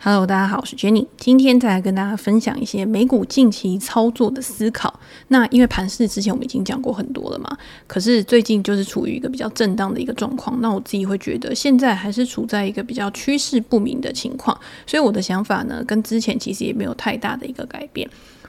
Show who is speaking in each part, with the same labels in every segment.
Speaker 1: Hello，大家好，我是 Jenny，今天再来跟大家分享一些美股近期操作的思考。那因为盘市之前我们已经讲过很多了嘛，可是最近就是处于一个比较震荡的一个状况。那我自己会觉得现在还是处在一个比较趋势不明的情况，所以我的想法呢，跟之前其实也没有太大的一个改变。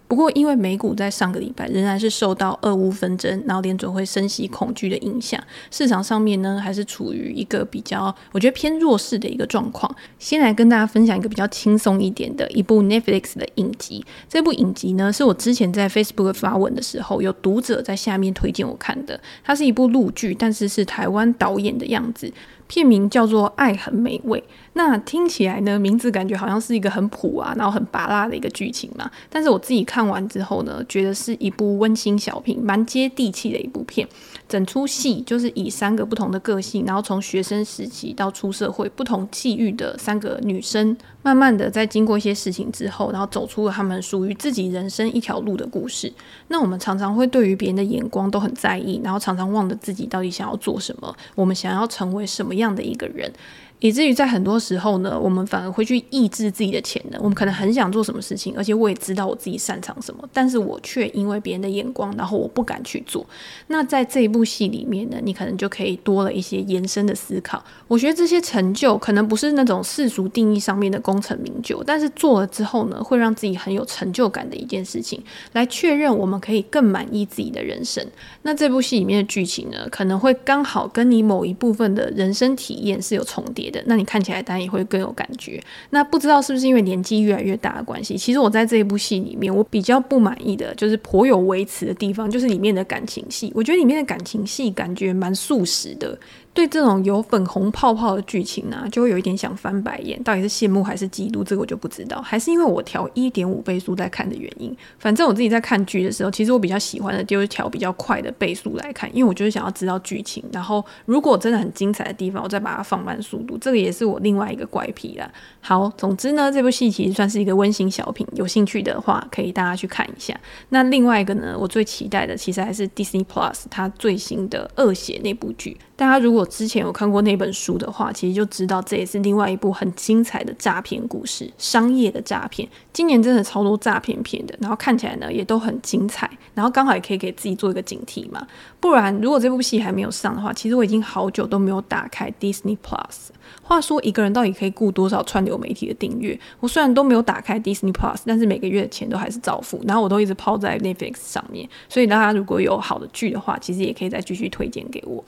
Speaker 1: 不过，因为美股在上个礼拜仍然是受到俄乌纷争，然后联准会升息恐惧的影响，市场上面呢还是处于一个比较我觉得偏弱势的一个状况。先来跟大家分享一个比较轻松一点的一部 Netflix 的影集。这部影集呢是我之前在 Facebook 发文的时候，有读者在下面推荐我看的。它是一部陆剧，但是是台湾导演的样子。片名叫做《爱很美味》，那听起来呢，名字感觉好像是一个很普啊，然后很麻辣的一个剧情嘛。但是我自己看完之后呢，觉得是一部温馨小品，蛮接地气的一部片。整出戏就是以三个不同的个性，然后从学生时期到出社会，不同际遇的三个女生，慢慢的在经过一些事情之后，然后走出了他们属于自己人生一条路的故事。那我们常常会对于别人的眼光都很在意，然后常常忘了自己到底想要做什么，我们想要成为什么样的一个人。以至于在很多时候呢，我们反而会去抑制自己的潜能。我们可能很想做什么事情，而且我也知道我自己擅长什么，但是我却因为别人的眼光，然后我不敢去做。那在这一部戏里面呢，你可能就可以多了一些延伸的思考。我觉得这些成就可能不是那种世俗定义上面的功成名就，但是做了之后呢，会让自己很有成就感的一件事情，来确认我们可以更满意自己的人生。那这部戏里面的剧情呢，可能会刚好跟你某一部分的人生体验是有重叠那你看起来当然也会更有感觉。那不知道是不是因为年纪越来越大的关系，其实我在这一部戏里面，我比较不满意的就是颇有维持的地方，就是里面的感情戏。我觉得里面的感情戏感觉蛮素食的。对这种有粉红泡泡的剧情呢、就会有一点想翻白眼。到底是羡慕还是嫉妒？这个我就不知道。还是因为我调一点五倍速在看的原因。反正我自己在看剧的时候，其实我比较喜欢的就是调比较快的倍速来看，因为我就是想要知道剧情。然后如果真的很精彩的地方，我再把它放慢速度。这个也是我另外一个怪癖啦。好，总之呢，这部戏其实算是一个温馨小品。有兴趣的话，可以大家去看一下。那另外一个呢，我最期待的其实还是 Disney Plus 它最新的《恶血》那部剧。大家如果之前有看过那本书的话，其实就知道这也是另外一部很精彩的诈骗故事，商业的诈骗。今年真的超多诈骗片的，然后看起来呢也都很精彩，然后刚好也可以给自己做一个警惕嘛。不然如果这部戏还没有上的话，其实我已经好久都没有打开 Disney Plus。话说一个人到底可以雇多少串流媒体的订阅？我虽然都没有打开 Disney Plus，但是每个月的钱都还是照付，然后我都一直抛在 Netflix 上面。所以大家如果有好的剧的话，其实也可以再继续推荐给我。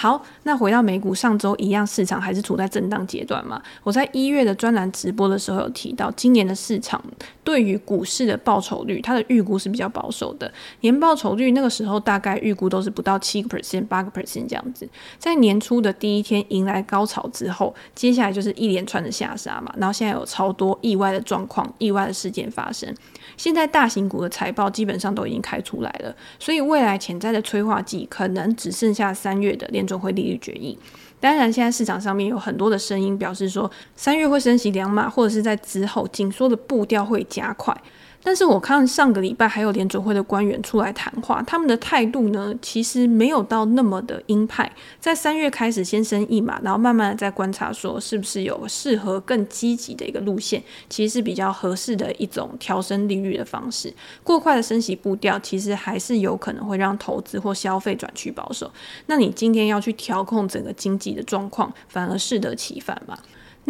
Speaker 1: 好，那回到美股，上周一样，市场还是处在震荡阶段嘛。我在一月的专栏直播的时候有提到，今年的市场对于股市的报酬率，它的预估是比较保守的，年报酬率那个时候大概预估都是不到七个 percent、八个 percent 这样子。在年初的第一天迎来高潮之后，接下来就是一连串的下杀嘛，然后现在有超多意外的状况、意外的事件发生。现在大型股的财报基本上都已经开出来了，所以未来潜在的催化剂可能只剩下三月的联准会利率决议，当然，现在市场上面有很多的声音表示说，三月会升息两码，或者是在之后紧缩的步调会加快。但是我看上个礼拜还有联准会的官员出来谈话，他们的态度呢，其实没有到那么的鹰派。在三月开始先升一码，然后慢慢的再观察，说是不是有适合更积极的一个路线，其实是比较合适的一种调升利率的方式。过快的升息步调，其实还是有可能会让投资或消费转趋保守。那你今天要去调控整个经济的状况，反而适得其反嘛。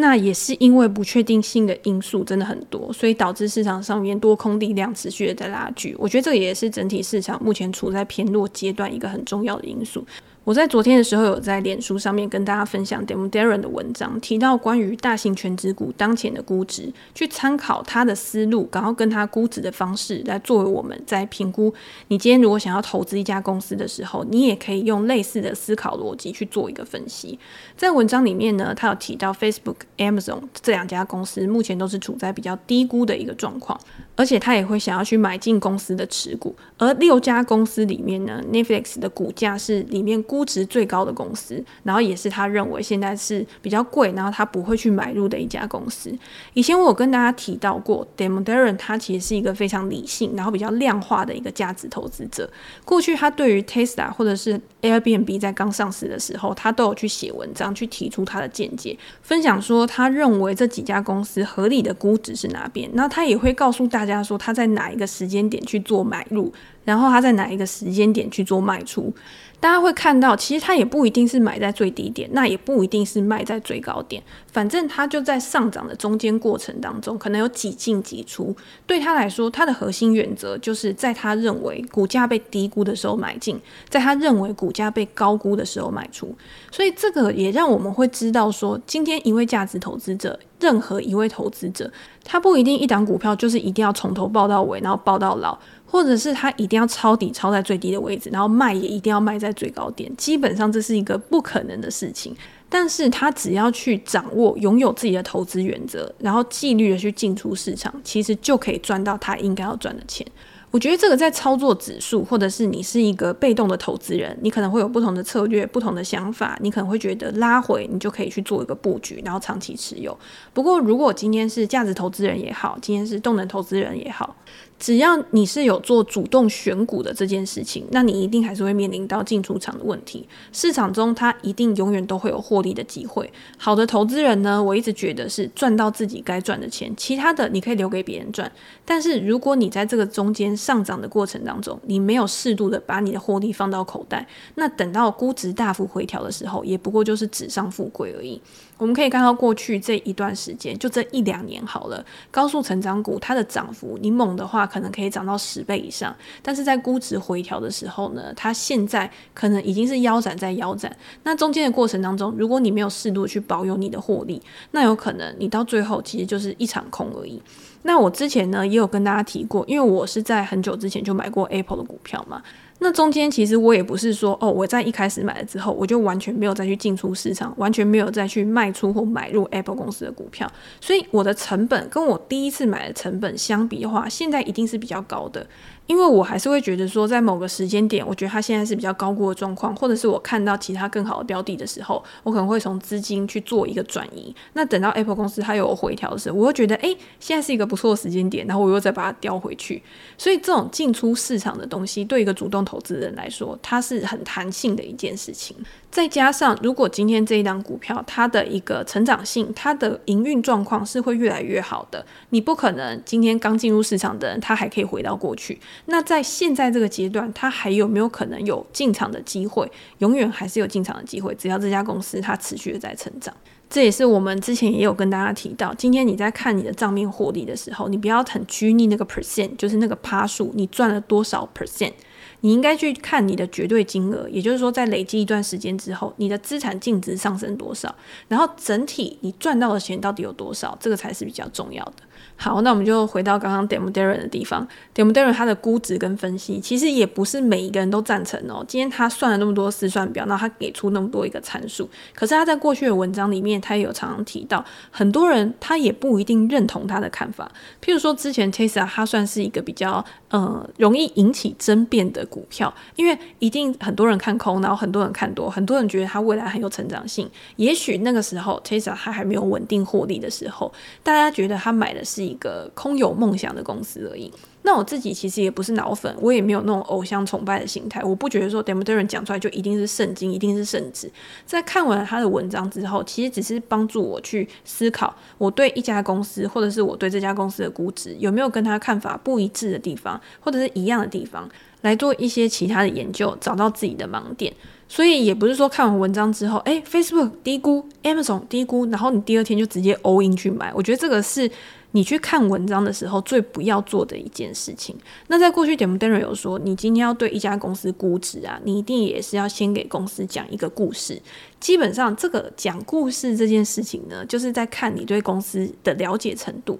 Speaker 1: 那也是因为不确定性的因素真的很多，所以导致市场上面多空力量持续的在拉锯。我觉得这个也是整体市场目前处在偏弱阶段一个很重要的因素。我在昨天的时候有在脸书上面跟大家分享 Damon Darren 的文章，提到关于大型权值股当前的估值，去参考他的思路，然后跟他估值的方式来作为我们在评估。你今天如果想要投资一家公司的时候，你也可以用类似的思考逻辑去做一个分析。在文章里面呢，他有提到 Facebook、Amazon 这两家公司目前都是处在比较低估的一个状况。而且他也会想要去买进公司的持股，而六家公司里面呢，Netflix 的股价是里面估值最高的公司，然后也是他认为现在是比较贵，然后他不会去买入的一家公司。以前我有跟大家提到过，Damon Darren 他其实是一个非常理性，然后比较量化的一个价值投资者。过去他对于 Tesla 或者是 Airbnb 在刚上市的时候，他都有去写文章，去提出他的见解，分享说他认为这几家公司合理的估值是哪边。那他也会告诉大家家说他在哪一个时间点去做买入，然后他在哪一个时间点去做卖出。大家会看到，其实它也不一定是买在最低点，那也不一定是卖在最高点，反正它就在上涨的中间过程当中，可能有几进几出。对他来说，他的核心原则就是在他认为股价被低估的时候买进，在他认为股价被高估的时候卖出。所以这个也让我们会知道说，今天一位价值投资者，任何一位投资者，他不一定一档股票就是一定要从头抱到尾，然后抱到老。或者是他一定要抄底抄在最低的位置，然后卖也一定要卖在最高点，基本上这是一个不可能的事情。但是他只要去掌握、拥有自己的投资原则，然后纪律的去进出市场，其实就可以赚到他应该要赚的钱。我觉得这个在操作指数，或者是你是一个被动的投资人，你可能会有不同的策略、不同的想法，你可能会觉得拉回你就可以去做一个布局，然后长期持有。不过，如果今天是价值投资人也好，今天是动能投资人也好。只要你是有做主动选股的这件事情，那你一定还是会面临到进出场的问题。市场中，它一定永远都会有获利的机会。好的投资人呢，我一直觉得是赚到自己该赚的钱，其他的你可以留给别人赚。但是如果你在这个中间上涨的过程当中，你没有适度的把你的获利放到口袋，那等到估值大幅回调的时候，也不过就是纸上富贵而已。我们可以看到过去这一段时间，就这一两年好了，高速成长股它的涨幅，你猛的话可能可以涨到十倍以上，但是在估值回调的时候呢，它现在可能已经是腰斩在腰斩。那中间的过程当中，如果你没有适度去保有你的获利，那有可能你到最后其实就是一场空而已。那我之前呢也有跟大家提过，因为我是在很久之前就买过 Apple 的股票嘛。那中间其实我也不是说哦，我在一开始买了之后，我就完全没有再去进出市场，完全没有再去卖出或买入 Apple 公司的股票，所以我的成本跟我第一次买的成本相比的话，现在一定是比较高的。因为我还是会觉得说，在某个时间点，我觉得它现在是比较高估的状况，或者是我看到其他更好的标的的时候，我可能会从资金去做一个转移。那等到 Apple 公司它有回调的时候，我会觉得，诶，现在是一个不错的时间点，然后我又再把它调回去。所以这种进出市场的东西，对一个主动投资人来说，它是很弹性的一件事情。再加上，如果今天这一档股票它的一个成长性，它的营运状况是会越来越好的，你不可能今天刚进入市场的人，他还可以回到过去。那在现在这个阶段，他还有没有可能有进场的机会？永远还是有进场的机会，只要这家公司它持续的在成长。这也是我们之前也有跟大家提到，今天你在看你的账面获利的时候，你不要很拘泥那个 percent，就是那个趴数，你赚了多少 percent。你应该去看你的绝对金额，也就是说，在累积一段时间之后，你的资产净值上升多少，然后整体你赚到的钱到底有多少，这个才是比较重要的。好，那我们就回到刚刚 Damon Darren 的地方。Damon Darren 他的估值跟分析，其实也不是每一个人都赞成哦。今天他算了那么多试算表，那他给出那么多一个参数，可是他在过去的文章里面，他也有常常提到，很多人他也不一定认同他的看法。譬如说，之前 Tesla 他算是一个比较呃容易引起争辩的股票，因为一定很多人看空，然后很多人看多，很多人觉得它未来很有成长性。也许那个时候 Tesla 他还没有稳定获利的时候，大家觉得他买的是。一个空有梦想的公司而已。那我自己其实也不是脑粉，我也没有那种偶像崇拜的心态。我不觉得说 Damon Darren 讲出来就一定是圣经，一定是圣旨。在看完他的文章之后，其实只是帮助我去思考，我对一家公司，或者是我对这家公司的估值有没有跟他看法不一致的地方，或者是一样的地方，来做一些其他的研究，找到自己的盲点。所以也不是说看完文章之后，诶，Facebook 低估，Amazon 低估，然后你第二天就直接 all in 去买。我觉得这个是。你去看文章的时候，最不要做的一件事情。那在过去点 e m d e n 有说，你今天要对一家公司估值啊，你一定也是要先给公司讲一个故事。基本上，这个讲故事这件事情呢，就是在看你对公司的了解程度。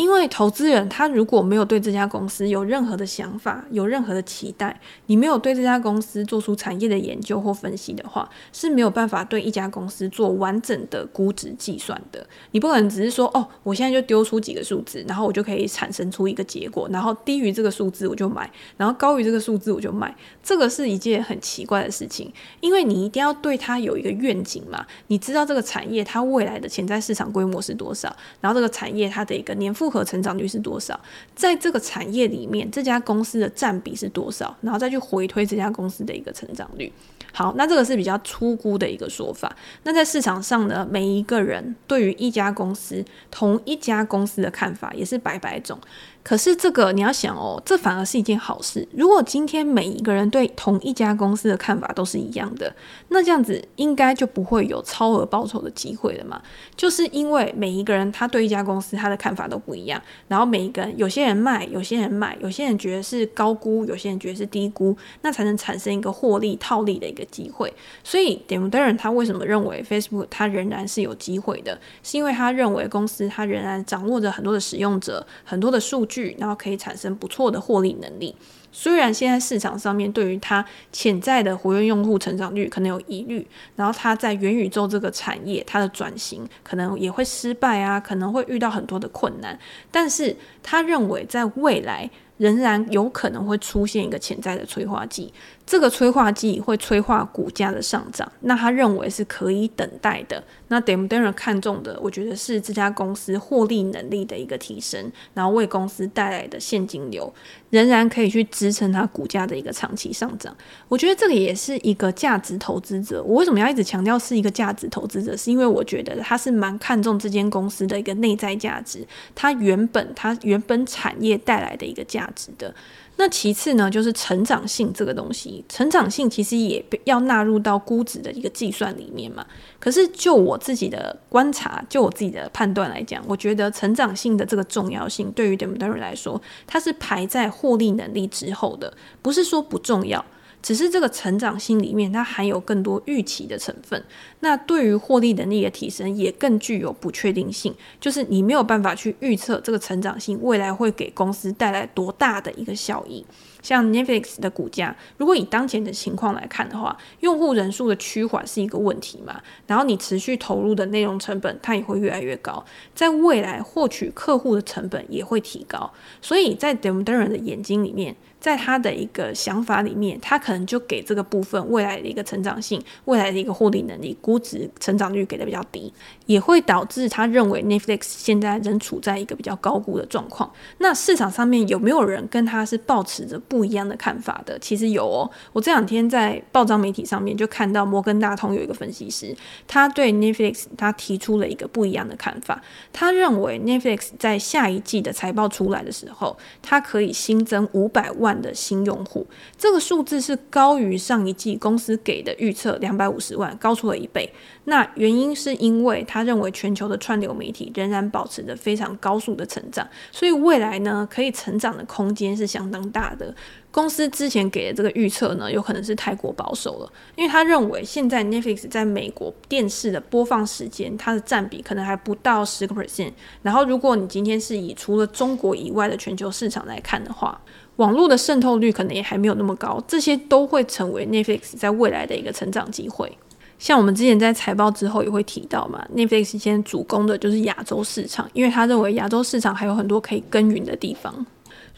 Speaker 1: 因为投资人他如果没有对这家公司有任何的想法，有任何的期待，你没有对这家公司做出产业的研究或分析的话，是没有办法对一家公司做完整的估值计算的。你不可能只是说，哦，我现在就丢出几个数字，然后我就可以产生出一个结果，然后低于这个数字我就买，然后高于这个数字我就卖。这个是一件很奇怪的事情，因为你一定要对它有一个愿景嘛，你知道这个产业它未来的潜在市场规模是多少，然后这个产业它的一个年复可成长率是多少，在这个产业里面，这家公司的占比是多少，然后再去回推这家公司的一个成长率。好，那这个是比较粗估的一个说法。那在市场上呢，每一个人对于一家公司、同一家公司的看法也是百百种。可是这个你要想哦，这反而是一件好事。如果今天每一个人对同一家公司的看法都是一样的，那这样子应该就不会有超额报酬的机会了嘛？就是因为每一个人他对一家公司他的看法都不一样，然后每一个人有些人卖，有些人买，有些人觉得是高估，有些人觉得是低估，那才能产生一个获利套利的一个机会。所以 Damon Durren 他为什么认为 Facebook 他仍然是有机会的？是因为他认为公司他仍然掌握着很多的使用者，很多的数据。然后可以产生不错的获利能力。虽然现在市场上面对于它潜在的活跃用户成长率可能有疑虑，然后它在元宇宙这个产业它的转型可能也会失败啊，可能会遇到很多的困难。但是他认为在未来仍然有可能会出现一个潜在的催化剂。这个催化剂会催化股价的上涨，那他认为是可以等待的。那 Damon Durren 看中的，我觉得是这家公司获利能力的一个提升，然后为公司带来的现金流，仍然可以去支撑它股价的一个长期上涨。我觉得这个也是一个价值投资者。我为什么要一直强调是一个价值投资者？是因为我觉得他是蛮看重这间公司的一个内在价值，它原本它原本产业带来的一个价值的。那其次呢，就是成长性这个东西，成长性其实也要纳入到估值的一个计算里面嘛。可是就我自己的观察，就我自己的判断来讲，我觉得成长性的这个重要性，对于 d e m o d e r 来说，它是排在获利能力之后的，不是说不重要。只是这个成长性里面，它含有更多预期的成分。那对于获利能力的提升，也更具有不确定性。就是你没有办法去预测这个成长性未来会给公司带来多大的一个效益。像 Netflix 的股价，如果以当前的情况来看的话，用户人数的趋缓是一个问题嘛。然后你持续投入的内容成本，它也会越来越高。在未来获取客户的成本也会提高。所以在 Damon Durren 的眼睛里面。在他的一个想法里面，他可能就给这个部分未来的一个成长性、未来的一个获利能力、估值成长率给的比较低，也会导致他认为 Netflix 现在仍处在一个比较高估的状况。那市场上面有没有人跟他是抱持着不一样的看法的？其实有哦，我这两天在报章媒体上面就看到摩根大通有一个分析师，他对 Netflix 他提出了一个不一样的看法。他认为 Netflix 在下一季的财报出来的时候，它可以新增五百万。的新用户，这个数字是高于上一季公司给的预测两百五十万，高出了一倍。那原因是因为他认为全球的串流媒体仍然保持着非常高速的成长，所以未来呢，可以成长的空间是相当大的。公司之前给的这个预测呢，有可能是太过保守了，因为他认为现在 Netflix 在美国电视的播放时间，它的占比可能还不到十个 percent。然后，如果你今天是以除了中国以外的全球市场来看的话，网络的渗透率可能也还没有那么高，这些都会成为 Netflix 在未来的一个成长机会。像我们之前在财报之后也会提到嘛，Netflix 现在主攻的就是亚洲市场，因为他认为亚洲市场还有很多可以耕耘的地方。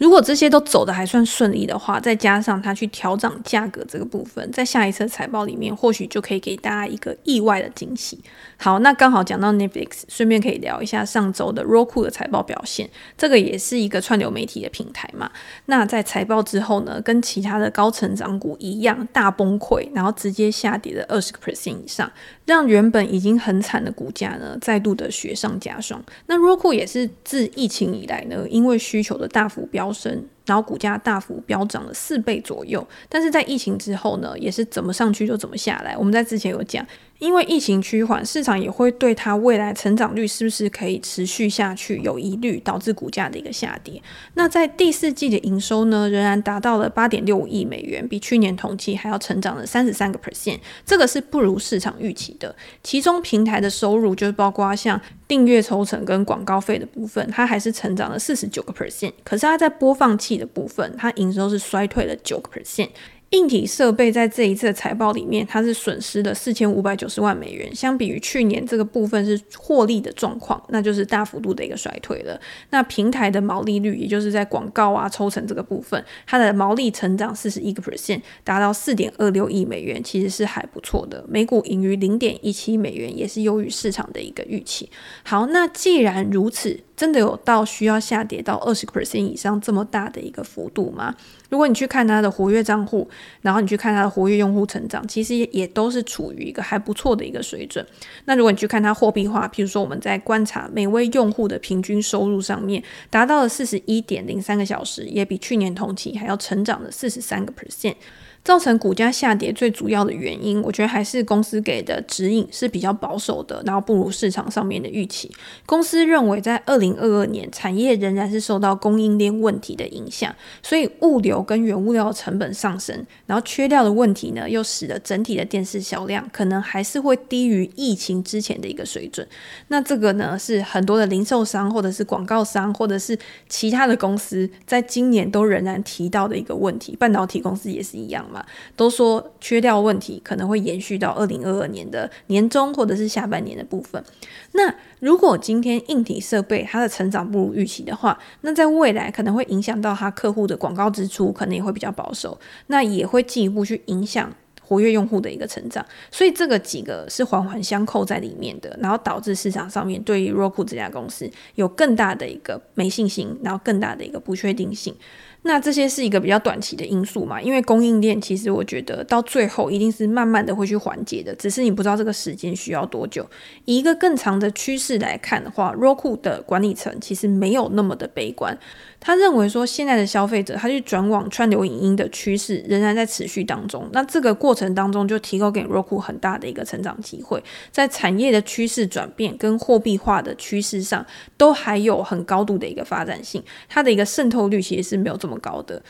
Speaker 1: 如果这些都走得还算顺利的话，再加上他去调整价格这个部分，在下一次财报里面，或许就可以给大家一个意外的惊喜。好，那刚好讲到 Netflix，顺便可以聊一下上周的 Roku 的财报表现。这个也是一个串流媒体的平台嘛。那在财报之后呢，跟其他的高成长股一样大崩溃，然后直接下跌了二十个 percent 以上，让原本已经很惨的股价呢，再度的雪上加霜。那 Roku 也是自疫情以来呢，因为需求的大幅飙升，然后股价大幅飙涨了四倍左右。但是在疫情之后呢，也是怎么上去就怎么下来。我们在之前有讲。因为疫情趋缓，市场也会对它未来成长率是不是可以持续下去有疑虑，导致股价的一个下跌。那在第四季的营收呢，仍然达到了八点六五亿美元，比去年同期还要成长了三十三个 percent，这个是不如市场预期的。其中平台的收入就是包括像订阅抽成跟广告费的部分，它还是成长了四十九个 percent，可是它在播放器的部分，它营收是衰退了九个 percent。硬体设备在这一次的财报里面，它是损失了四千五百九十万美元，相比于去年这个部分是获利的状况，那就是大幅度的一个衰退了。那平台的毛利率，也就是在广告啊抽成这个部分，它的毛利成长四十一个 percent，达到四点二六亿美元，其实是还不错的。每股盈余零点一七美元，也是优于市场的一个预期。好，那既然如此。真的有到需要下跌到二十 percent 以上这么大的一个幅度吗？如果你去看它的活跃账户，然后你去看它的活跃用户成长，其实也都是处于一个还不错的一个水准。那如果你去看它货币化，比如说我们在观察每位用户的平均收入上面，达到了四十一点零三个小时，也比去年同期还要成长了四十三个 percent。造成股价下跌最主要的原因，我觉得还是公司给的指引是比较保守的，然后不如市场上面的预期。公司认为在二零二二年产业仍然是受到供应链问题的影响，所以物流跟原物料成本上升，然后缺料的问题呢，又使得整体的电视销量可能还是会低于疫情之前的一个水准。那这个呢，是很多的零售商或者是广告商或者是其他的公司在今年都仍然提到的一个问题。半导体公司也是一样。嘛都说缺料问题可能会延续到二零二二年的年中或者是下半年的部分。那如果今天硬体设备它的成长不如预期的话，那在未来可能会影响到它客户的广告支出，可能也会比较保守，那也会进一步去影响活跃用户的一个成长。所以这个几个是环环相扣在里面的，然后导致市场上面对于 Roku 这家公司有更大的一个没信心，然后更大的一个不确定性。那这些是一个比较短期的因素嘛？因为供应链其实我觉得到最后一定是慢慢的会去缓解的，只是你不知道这个时间需要多久。以一个更长的趋势来看的话，Roku 的管理层其实没有那么的悲观。他认为说，现在的消费者他去转往串流影音的趋势仍然在持续当中。那这个过程当中就提供给 Roku 很大的一个成长机会，在产业的趋势转变跟货币化的趋势上，都还有很高度的一个发展性。它的一个渗透率其实是没有这么高的。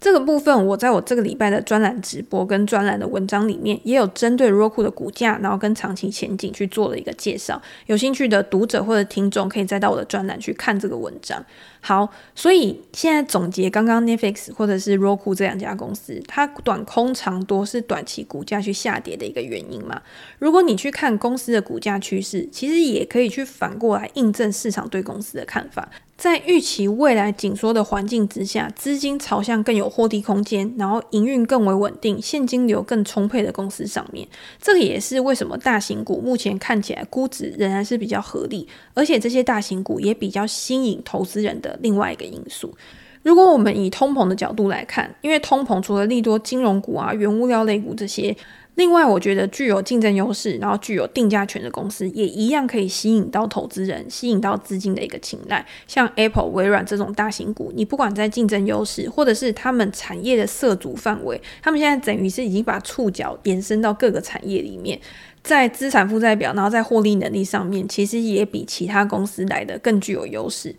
Speaker 1: 这个部分，我在我这个礼拜的专栏直播跟专栏的文章里面，也有针对 Roku 的股价，然后跟长期前景去做了一个介绍。有兴趣的读者或者听众，可以再到我的专栏去看这个文章。好，所以现在总结刚刚 Netflix 或者是 Roku 这两家公司，它短空长多是短期股价去下跌的一个原因嘛？如果你去看公司的股价趋势，其实也可以去反过来印证市场对公司的看法。在预期未来紧缩的环境之下，资金朝向更有获利空间，然后营运更为稳定、现金流更充沛的公司上面，这个也是为什么大型股目前看起来估值仍然是比较合理，而且这些大型股也比较吸引投资人的另外一个因素。如果我们以通膨的角度来看，因为通膨除了利多金融股啊、原物料类股这些。另外，我觉得具有竞争优势，然后具有定价权的公司，也一样可以吸引到投资人，吸引到资金的一个青睐。像 Apple、微软这种大型股，你不管在竞争优势，或者是他们产业的涉足范围，他们现在等于是已经把触角延伸到各个产业里面。在资产负债表，然后在获利能力上面，其实也比其他公司来的更具有优势。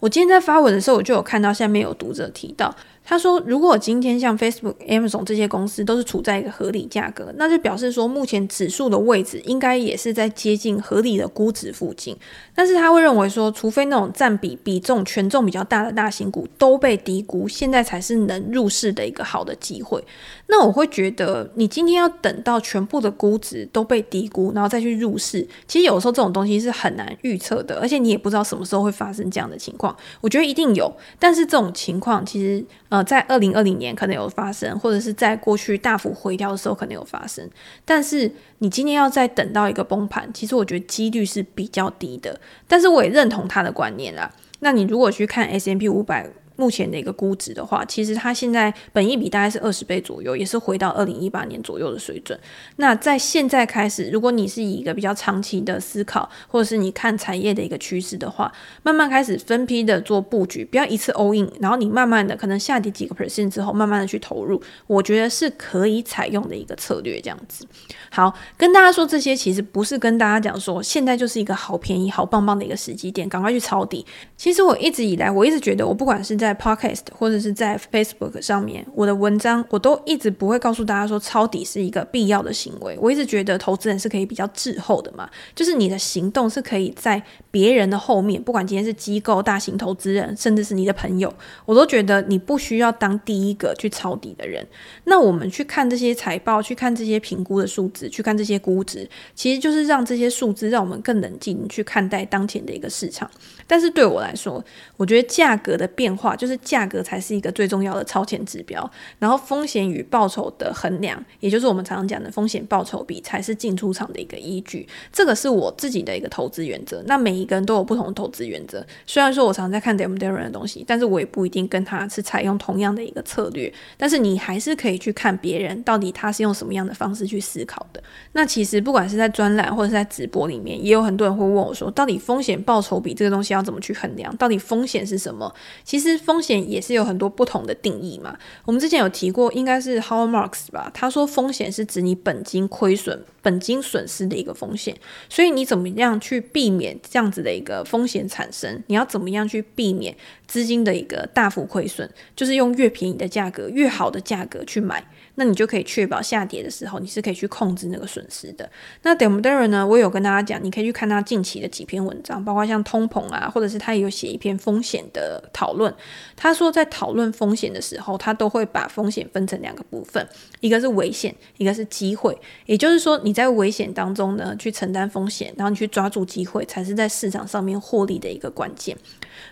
Speaker 1: 我今天在发文的时候，我就有看到下面有读者提到，他说，如果今天像 Facebook、Amazon 这些公司都是处在一个合理价格，那就表示说，目前指数的位置应该也是在接近合理的估值附近。但是他会认为说，除非那种占比比重权重比较大的大型股都被低估，现在才是能入市的一个好的机会。那我会觉得，你今天要等到全部的估值都被低估，然后再去入市，其实有时候这种东西是很难预测的，而且你也不知道什么时候会发生这样的情况。我觉得一定有，但是这种情况其实呃，在二零二零年可能有发生，或者是在过去大幅回调的时候可能有发生。但是你今天要再等到一个崩盘，其实我觉得几率是比较低的。但是我也认同他的观念啦。那你如果去看 S M P 五百目前的一个估值的话，其实它现在本益比大概是二十倍左右，也是回到二零一八年左右的水准。那在现在开始，如果你是以一个比较长期的思考，或者是你看产业的一个趋势的话，慢慢开始分批的做布局，不要一次 all in，然后你慢慢的可能下跌几个 percent 之后，慢慢的去投入，我觉得是可以采用的一个策略，这样子。好，跟大家说这些，其实不是跟大家讲说现在就是一个好便宜、好棒棒的一个时机点，赶快去抄底。其实我一直以来，我一直觉得，我不管是在 Podcast 或者是在 Facebook 上面，我的文章我都一直不会告诉大家说抄底是一个必要的行为。我一直觉得投资人是可以比较滞后的嘛，就是你的行动是可以在别人的后面，不管今天是机构、大型投资人，甚至是你的朋友，我都觉得你不需要当第一个去抄底的人。那我们去看这些财报，去看这些评估的数字，去看这些估值，其实就是让这些数字让我们更冷静去看待当前的一个市场。但是对我来说，我觉得价格的变化就是价格才是一个最重要的超前指标，然后风险与报酬的衡量，也就是我们常常讲的风险报酬比，才是进出场的一个依据。这个是我自己的一个投资原则。那每一个人都有不同的投资原则。虽然说我常常在看 Damon Darren 的东西，但是我也不一定跟他是采用同样的一个策略。但是你还是可以去看别人到底他是用什么样的方式去思考的。那其实不管是在专栏或者是在直播里面，也有很多人会问我说，到底风险报酬比这个东西要怎么去衡量？到底风险是什么？其实风险也是有很多不同的定义嘛。我们之前有提过，应该是 Howard Marks 吧？他说风险是指你本金亏损、本金损失的一个风险。所以你怎么样去避免这样子的一个风险产生？你要怎么样去避免资金的一个大幅亏损？就是用越便宜的价格、越好的价格去买。那你就可以确保下跌的时候，你是可以去控制那个损失的。那 Damon Darren 呢，我有跟大家讲，你可以去看他近期的几篇文章，包括像通膨啊，或者是他也有写一篇风险的讨论。他说在讨论风险的时候，他都会把风险分成两个部分，一个是危险，一个是机会。也就是说，你在危险当中呢，去承担风险，然后你去抓住机会，才是在市场上面获利的一个关键。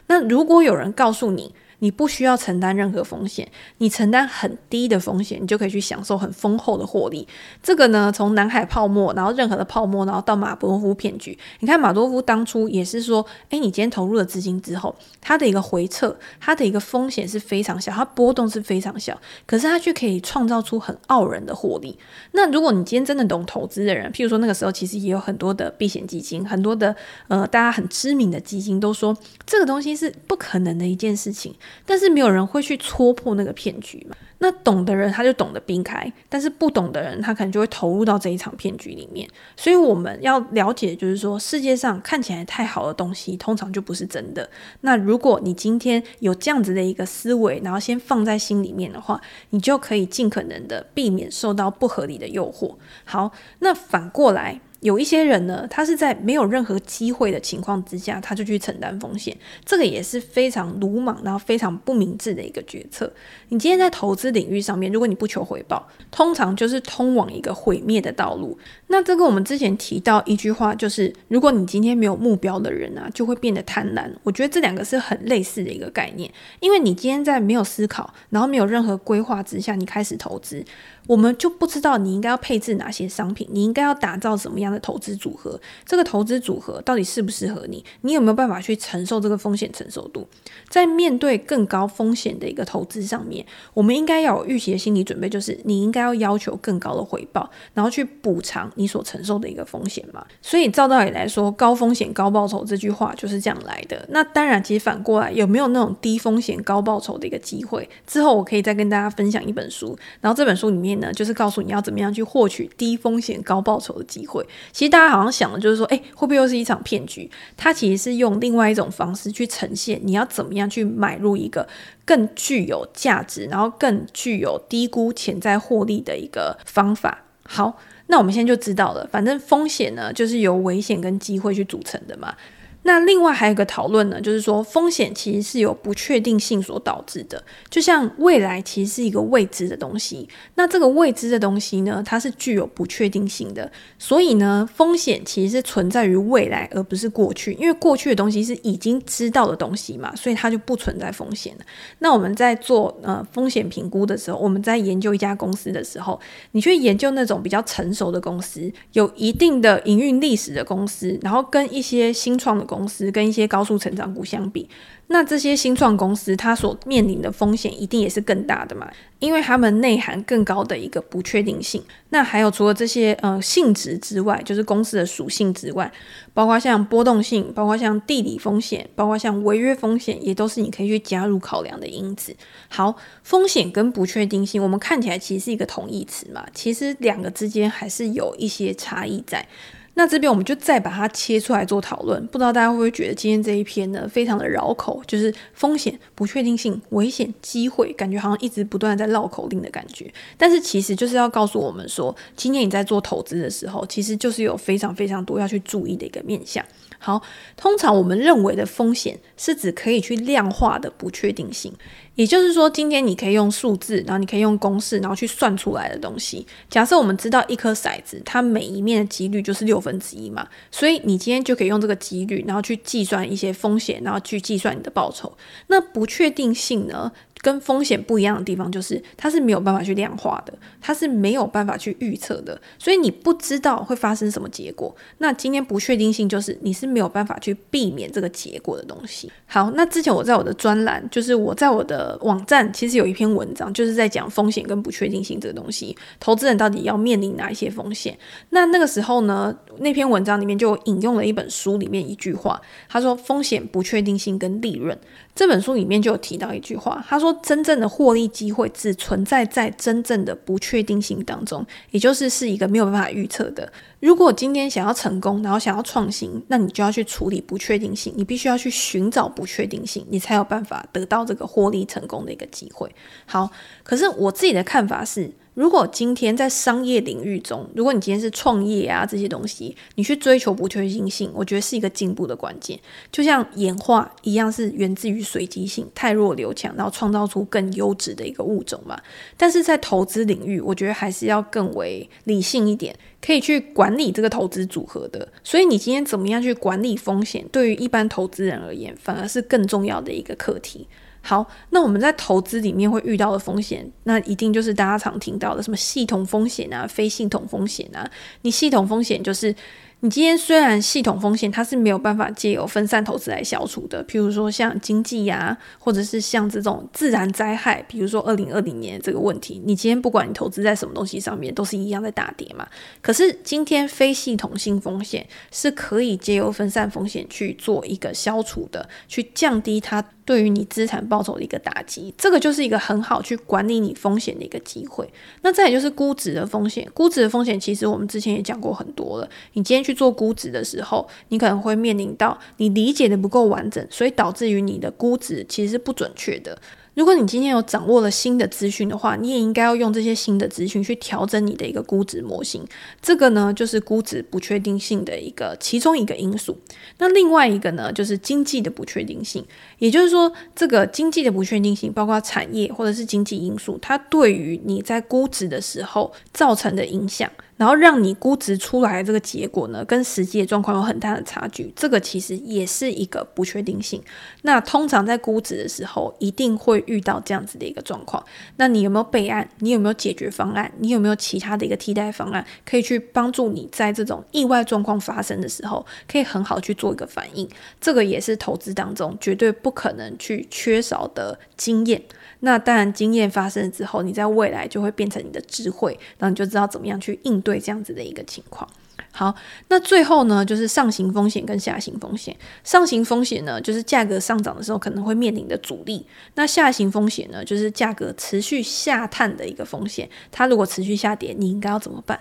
Speaker 1: 那如果有人告诉你，你不需要承担任何风险，你承担很低的风险，你就可以去享受很丰厚的获利。这个呢，从南海泡沫，然后任何的泡沫，然后到马多夫骗局，你看马多夫当初也是说，诶，你今天投入了资金之后，它的一个回撤，它的一个风险是非常小，它波动是非常小，可是它却可以创造出很傲人的获利。那如果你今天真的懂投资的人，譬如说那个时候其实也有很多的避险基金，很多的呃大家很知名的基金都说这个东西是不可能的一件事情。但是没有人会去戳破那个骗局嘛。那懂的人他就懂得避开，但是不懂的人他可能就会投入到这一场骗局里面。所以我们要了解，就是说世界上看起来太好的东西，通常就不是真的。那如果你今天有这样子的一个思维，然后先放在心里面的话，你就可以尽可能的避免受到不合理的诱惑。好，那反过来。有一些人呢，他是在没有任何机会的情况之下，他就去承担风险，这个也是非常鲁莽，然后非常不明智的一个决策。你今天在投资领域上面，如果你不求回报，通常就是通往一个毁灭的道路。那这个我们之前提到一句话，就是如果你今天没有目标的人啊，就会变得贪婪。我觉得这两个是很类似的一个概念，因为你今天在没有思考，然后没有任何规划之下，你开始投资。我们就不知道你应该要配置哪些商品，你应该要打造什么样的投资组合，这个投资组合到底适不适合你？你有没有办法去承受这个风险承受度？在面对更高风险的一个投资上面，我们应该要有预期的心理准备，就是你应该要要求更高的回报，然后去补偿你所承受的一个风险嘛。所以照道理来说，高风险高报酬这句话就是这样来的。那当然，其实反过来有没有那种低风险高报酬的一个机会？之后我可以再跟大家分享一本书，然后这本书里面。呢，就是告诉你要怎么样去获取低风险高报酬的机会。其实大家好像想的就是说，诶，会不会又是一场骗局？它其实是用另外一种方式去呈现你要怎么样去买入一个更具有价值，然后更具有低估潜在获利的一个方法。好，那我们现在就知道了，反正风险呢，就是由危险跟机会去组成的嘛。那另外还有一个讨论呢，就是说风险其实是由不确定性所导致的，就像未来其实是一个未知的东西。那这个未知的东西呢，它是具有不确定性的，所以呢，风险其实是存在于未来，而不是过去。因为过去的东西是已经知道的东西嘛，所以它就不存在风险了。那我们在做呃风险评估的时候，我们在研究一家公司的时候，你去研究那种比较成熟的公司，有一定的营运历史的公司，然后跟一些新创的。公司跟一些高速成长股相比，那这些新创公司它所面临的风险一定也是更大的嘛，因为他们内含更高的一个不确定性。那还有除了这些呃性质之外，就是公司的属性之外，包括像波动性，包括像地理风险，包括像违约风险，也都是你可以去加入考量的因子。好，风险跟不确定性，我们看起来其实是一个同义词嘛，其实两个之间还是有一些差异在。那这边我们就再把它切出来做讨论，不知道大家会不会觉得今天这一篇呢非常的绕口，就是风险、不确定性、危险、机会，感觉好像一直不断在绕口令的感觉。但是其实就是要告诉我们说，今天你在做投资的时候，其实就是有非常非常多要去注意的一个面向。好，通常我们认为的风险是指可以去量化的不确定性。也就是说，今天你可以用数字，然后你可以用公式，然后去算出来的东西。假设我们知道一颗骰子，它每一面的几率就是六分之一嘛，所以你今天就可以用这个几率，然后去计算一些风险，然后去计算你的报酬。那不确定性呢？跟风险不一样的地方就是，它是没有办法去量化的，它是没有办法去预测的，所以你不知道会发生什么结果。那今天不确定性就是你是没有办法去避免这个结果的东西。好，那之前我在我的专栏，就是我在我的网站，其实有一篇文章，就是在讲风险跟不确定性这个东西，投资人到底要面临哪一些风险。那那个时候呢，那篇文章里面就引用了一本书里面一句话，他说：“风险、不确定性跟利润。”这本书里面就有提到一句话，他说：“真正的获利机会只存在在真正的不确定性当中，也就是是一个没有办法预测的。如果今天想要成功，然后想要创新，那你就要去处理不确定性，你必须要去寻找不确定性，你才有办法得到这个获利成功的一个机会。好，可是我自己的看法是。”如果今天在商业领域中，如果你今天是创业啊这些东西，你去追求不确定性，我觉得是一个进步的关键。就像演化一样，是源自于随机性，太弱留强，然后创造出更优质的一个物种嘛。但是在投资领域，我觉得还是要更为理性一点，可以去管理这个投资组合的。所以你今天怎么样去管理风险，对于一般投资人而言，反而是更重要的一个课题。好，那我们在投资里面会遇到的风险，那一定就是大家常听到的什么系统风险啊、非系统风险啊。你系统风险就是。你今天虽然系统风险它是没有办法借由分散投资来消除的，譬如说像经济呀，或者是像这种自然灾害，比如说二零二零年这个问题，你今天不管你投资在什么东西上面，都是一样在大跌嘛。可是今天非系统性风险是可以借由分散风险去做一个消除的，去降低它对于你资产报酬的一个打击，这个就是一个很好去管理你风险的一个机会。那再也就是估值的风险，估值的风险其实我们之前也讲过很多了，你今天去。去做估值的时候，你可能会面临到你理解的不够完整，所以导致于你的估值其实是不准确的。如果你今天有掌握了新的资讯的话，你也应该要用这些新的资讯去调整你的一个估值模型。这个呢，就是估值不确定性的一个其中一个因素。那另外一个呢，就是经济的不确定性。也就是说，这个经济的不确定性，包括产业或者是经济因素，它对于你在估值的时候造成的影响。然后让你估值出来的这个结果呢，跟实际的状况有很大的差距，这个其实也是一个不确定性。那通常在估值的时候，一定会遇到这样子的一个状况。那你有没有备案？你有没有解决方案？你有没有其他的一个替代方案，可以去帮助你在这种意外状况发生的时候，可以很好去做一个反应？这个也是投资当中绝对不可能去缺少的经验。那当然，经验发生之后，你在未来就会变成你的智慧，然后你就知道怎么样去应对这样子的一个情况。好，那最后呢，就是上行风险跟下行风险。上行风险呢，就是价格上涨的时候可能会面临的阻力；那下行风险呢，就是价格持续下探的一个风险。它如果持续下跌，你应该要怎么办？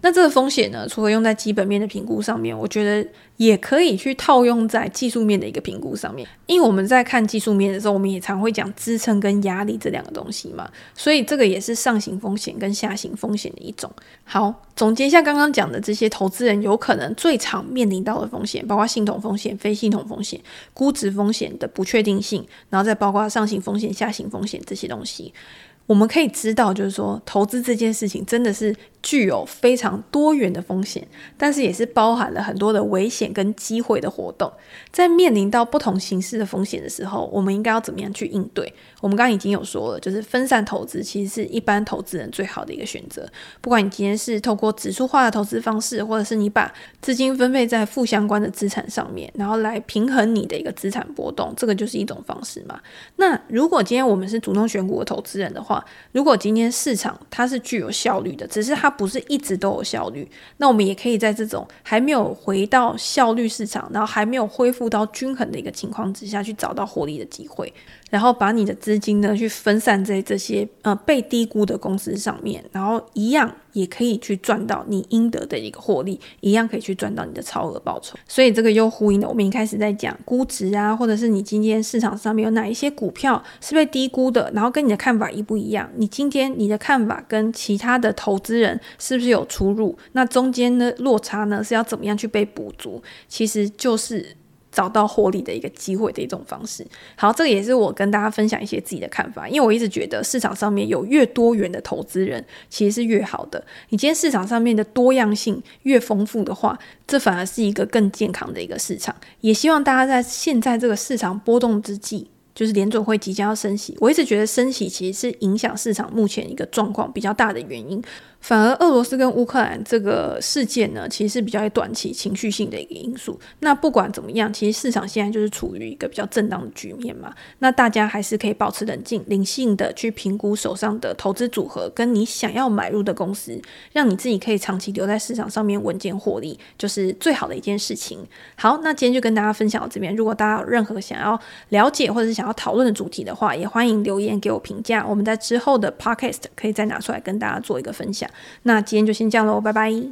Speaker 1: 那这个风险呢，除了用在基本面的评估上面，我觉得也可以去套用在技术面的一个评估上面。因为我们在看技术面的时候，我们也常会讲支撑跟压力这两个东西嘛，所以这个也是上行风险跟下行风险的一种。好，总结一下刚刚讲的这些投资人有可能最常面临到的风险，包括系统风险、非系统风险、估值风险的不确定性，然后再包括上行风险、下行风险这些东西。我们可以知道，就是说投资这件事情真的是。具有非常多元的风险，但是也是包含了很多的危险跟机会的活动。在面临到不同形式的风险的时候，我们应该要怎么样去应对？我们刚刚已经有说了，就是分散投资其实是一般投资人最好的一个选择。不管你今天是透过指数化的投资方式，或者是你把资金分配在负相关的资产上面，然后来平衡你的一个资产波动，这个就是一种方式嘛。那如果今天我们是主动选股的投资人的话，如果今天市场它是具有效率的，只是它不是一直都有效率，那我们也可以在这种还没有回到效率市场，然后还没有恢复到均衡的一个情况之下去找到获利的机会。然后把你的资金呢，去分散在这些呃被低估的公司上面，然后一样也可以去赚到你应得的一个获利，一样可以去赚到你的超额报酬。所以这个又呼应了我们一开始在讲估值啊，或者是你今天市场上面有哪一些股票是被低估的，然后跟你的看法一不一样？你今天你的看法跟其他的投资人是不是有出入？那中间呢，落差呢是要怎么样去被补足？其实就是。找到获利的一个机会的一种方式。好，这个也是我跟大家分享一些自己的看法，因为我一直觉得市场上面有越多元的投资人，其实是越好的。你今天市场上面的多样性越丰富的话，这反而是一个更健康的一个市场。也希望大家在现在这个市场波动之际，就是联准会即将要升息，我一直觉得升息其实是影响市场目前一个状况比较大的原因。反而，俄罗斯跟乌克兰这个事件呢，其实是比较有短期情绪性的一个因素。那不管怎么样，其实市场现在就是处于一个比较震荡的局面嘛。那大家还是可以保持冷静、理性的去评估手上的投资组合，跟你想要买入的公司，让你自己可以长期留在市场上面稳健获利，就是最好的一件事情。好，那今天就跟大家分享到这边。如果大家有任何想要了解或者是想要讨论的主题的话，也欢迎留言给我评价。我们在之后的 podcast 可以再拿出来跟大家做一个分享。那今天就先这样喽，拜拜。